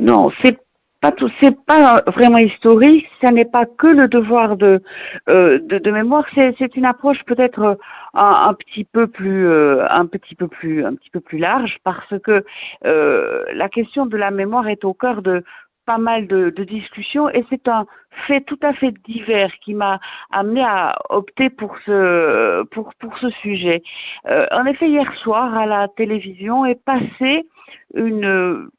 Non, c'est pas tout, c'est pas vraiment historique. Ça n'est pas que le devoir de euh, de, mémoire. C'est une approche peut-être un, petit peu plus euh, un petit peu plus un petit peu plus large parce que euh, la question de la mémoire est au cœur de pas mal de, discussions et c'est un fait tout à fait divers qui m'a amené à opter pour ce pour pour ce sujet. En effet, hier soir à la télévision est passée une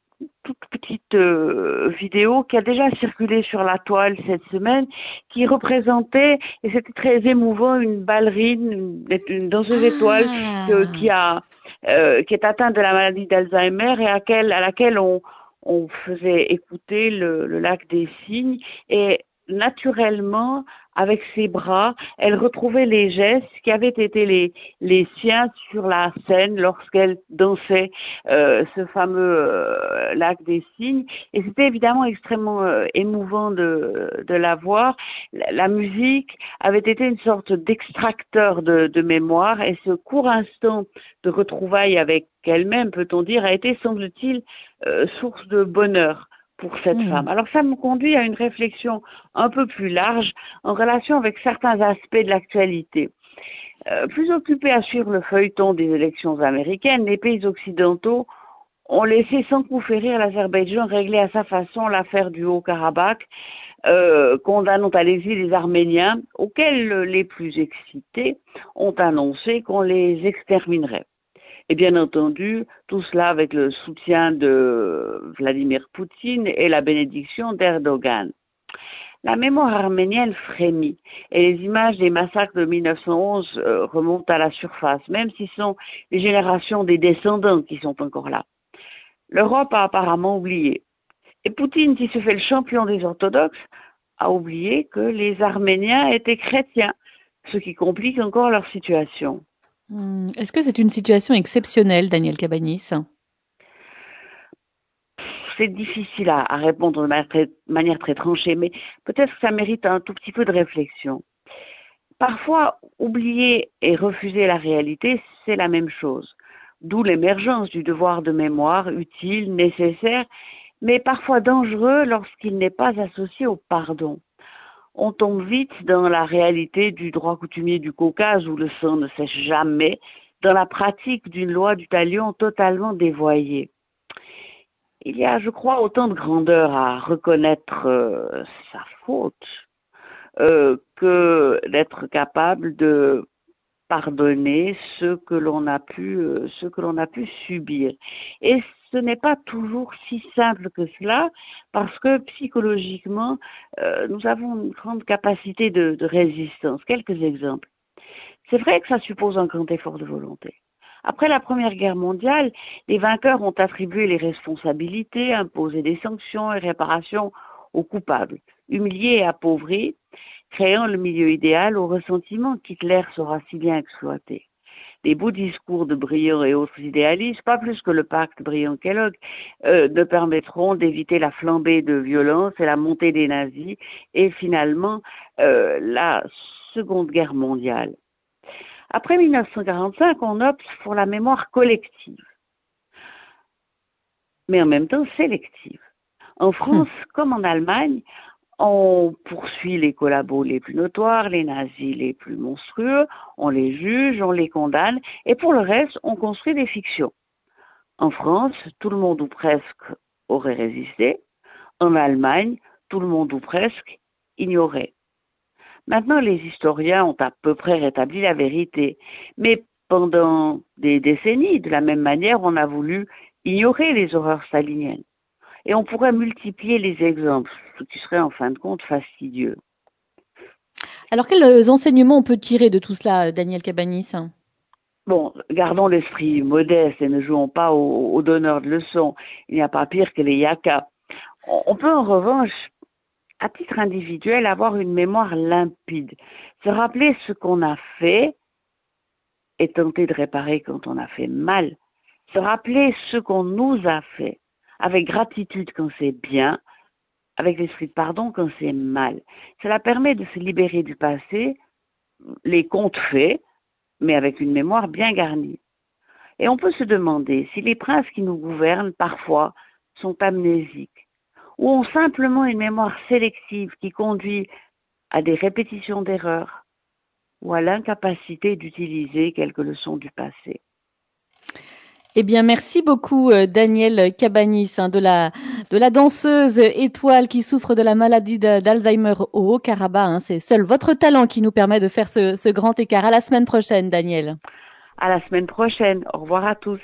toute petite euh, vidéo qui a déjà circulé sur la toile cette semaine, qui représentait, et c'était très émouvant, une ballerine, une, une danseuse étoile euh, qui a euh, qui est atteinte de la maladie d'Alzheimer et à, laquelle, à laquelle on, on faisait écouter le, le lac des cygnes. Et naturellement, avec ses bras, elle retrouvait les gestes qui avaient été les, les siens sur la scène lorsqu'elle dansait euh, ce fameux euh, lac des cygnes. Et c'était évidemment extrêmement euh, émouvant de, de la voir. La, musique avait été une sorte d'extracteur de, de mémoire et ce court instant de retrouvailles avec elle-même, peut-on dire, a été, semble-t-il, euh, source de bonheur pour cette mmh. femme. Alors ça me conduit à une réflexion un peu plus large en relation avec certains aspects de l'actualité. Euh, plus occupés à suivre le feuilleton des élections américaines, les pays occidentaux ont laissé sans coup férir l'Azerbaïdjan régler à sa façon l'affaire du Haut-Karabakh, euh, condamnant à l'exil les Arméniens, auxquels les plus excités ont annoncé qu'on les exterminerait. Et bien entendu, tout cela avec le soutien de Vladimir Poutine et la bénédiction d'Erdogan. La mémoire arménienne frémit et les images des massacres de 1911 euh, remontent à la surface, même si ce sont les générations des descendants qui sont encore là. L'Europe a apparemment oublié. Et Poutine, qui se fait le champion des orthodoxes, a oublié que les Arméniens étaient chrétiens, ce qui complique encore leur situation. Hmm. Est-ce que c'est une situation exceptionnelle, Daniel Cabanis? C'est difficile à, répondre de manière très, manière très tranchée, mais peut-être que ça mérite un tout petit peu de réflexion. Parfois, oublier et refuser la réalité, c'est la même chose. D'où l'émergence du devoir de mémoire utile, nécessaire, mais parfois dangereux lorsqu'il n'est pas associé au pardon on tombe vite dans la réalité du droit coutumier du Caucase où le sang ne sèche jamais, dans la pratique d'une loi du talion totalement dévoyée. Il y a, je crois, autant de grandeur à reconnaître euh, sa faute euh, que d'être capable de pardonner ce que l'on a pu, euh, subir. Ce n'est pas toujours si simple que cela, parce que psychologiquement, euh, nous avons une grande capacité de, résistance. Quelques exemples. C'est vrai que ça suppose un grand effort de volonté. Après la Première Guerre mondiale, les vainqueurs ont attribué les responsabilités, imposé des sanctions et réparations aux coupables, humiliés et appauvris, créant le milieu idéal au ressentiment qu'Hitler saura si bien exploiter des beaux discours de Briand et autres idéalistes, pas plus que le pacte Briand-Kellogg, euh, ne permettront d'éviter la flambée de violence et la montée des nazis et finalement euh, la Seconde Guerre mondiale. Après 1945, on opte pour la mémoire collective, mais en même temps sélective. En France, comme en Allemagne, on poursuit les collabos les plus notoires, les nazis les plus monstrueux, on les juge, on les condamne, et pour le reste, on construit des fictions. En France, tout le monde ou presque aurait résisté. En Allemagne, tout le monde ou presque ignorait. Maintenant, les historiens ont à peu près rétabli la vérité, mais pendant des décennies, de la même manière, on a voulu ignorer les horreurs staliniennes. Et on pourrait multiplier les exemples, ce qui serait en fin de compte fastidieux. Alors, quels enseignements on peut tirer de tout cela, Daniel Cabanis? Bon, gardons l'esprit modeste et ne jouons pas aux au donneurs de leçons. Il n'y a pas pire que les yakas. On peut en revanche, à titre individuel, avoir une mémoire limpide, se rappeler ce qu'on a fait et tenter de réparer quand on a fait mal, se rappeler ce qu'on nous a fait avec gratitude quand c'est bien, avec l'esprit de pardon quand c'est mal. Cela permet de se libérer du passé, les comptes faits, mais avec une mémoire bien garnie. Et on peut se demander si les princes qui nous gouvernent parfois sont amnésiques, ou ont simplement une mémoire sélective qui conduit à des répétitions d'erreurs ou à l'incapacité d'utiliser quelques leçons du passé. Eh bien, merci beaucoup, euh, Daniel Cabanis, hein, de la danseuse étoile qui souffre de la maladie d'Alzheimer au Haut-Karabakh. Hein. C'est seul votre talent qui nous permet de faire ce, ce grand écart. À la semaine prochaine, Daniel. À la semaine prochaine. Au revoir à tous.